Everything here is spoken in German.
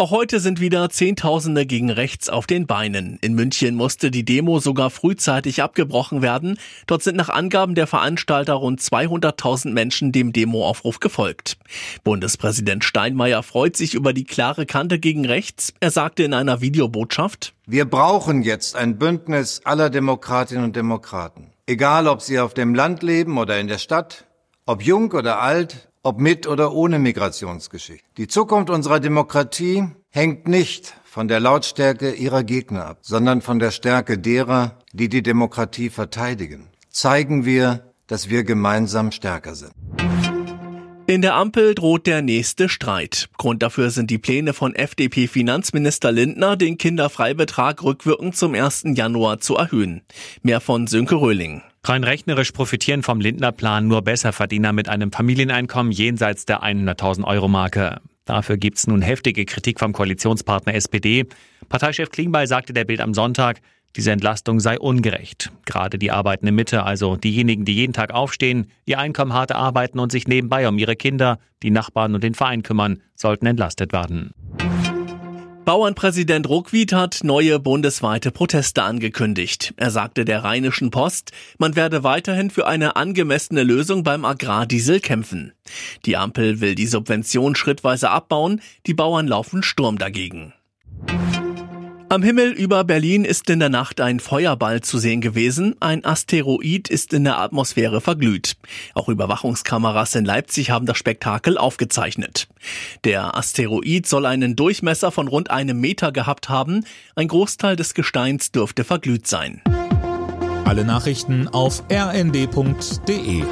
Auch heute sind wieder Zehntausende gegen rechts auf den Beinen. In München musste die Demo sogar frühzeitig abgebrochen werden. Dort sind nach Angaben der Veranstalter rund 200.000 Menschen dem Demoaufruf gefolgt. Bundespräsident Steinmeier freut sich über die klare Kante gegen rechts. Er sagte in einer Videobotschaft, Wir brauchen jetzt ein Bündnis aller Demokratinnen und Demokraten. Egal, ob sie auf dem Land leben oder in der Stadt, ob jung oder alt, ob mit oder ohne Migrationsgeschichte. Die Zukunft unserer Demokratie hängt nicht von der Lautstärke ihrer Gegner ab, sondern von der Stärke derer, die die Demokratie verteidigen. Zeigen wir, dass wir gemeinsam stärker sind. In der Ampel droht der nächste Streit. Grund dafür sind die Pläne von FDP-Finanzminister Lindner, den Kinderfreibetrag rückwirkend zum 1. Januar zu erhöhen. Mehr von Sönke Röhling. Rein rechnerisch profitieren vom Lindner-Plan nur Besserverdiener mit einem Familieneinkommen jenseits der 100.000 Euro Dafür gibt's nun heftige Kritik vom Koalitionspartner SPD. Parteichef Klingbeil sagte der Bild am Sonntag, diese Entlastung sei ungerecht. Gerade die arbeitende Mitte, also diejenigen, die jeden Tag aufstehen, ihr Einkommen hart arbeiten und sich nebenbei um ihre Kinder, die Nachbarn und den Verein kümmern, sollten entlastet werden. Bauernpräsident Ruckwied hat neue bundesweite Proteste angekündigt. Er sagte der Rheinischen Post, man werde weiterhin für eine angemessene Lösung beim Agrardiesel kämpfen. Die Ampel will die Subvention schrittweise abbauen, die Bauern laufen Sturm dagegen. Am Himmel über Berlin ist in der Nacht ein Feuerball zu sehen gewesen. Ein Asteroid ist in der Atmosphäre verglüht. Auch Überwachungskameras in Leipzig haben das Spektakel aufgezeichnet. Der Asteroid soll einen Durchmesser von rund einem Meter gehabt haben. Ein Großteil des Gesteins dürfte verglüht sein. Alle Nachrichten auf rnd.de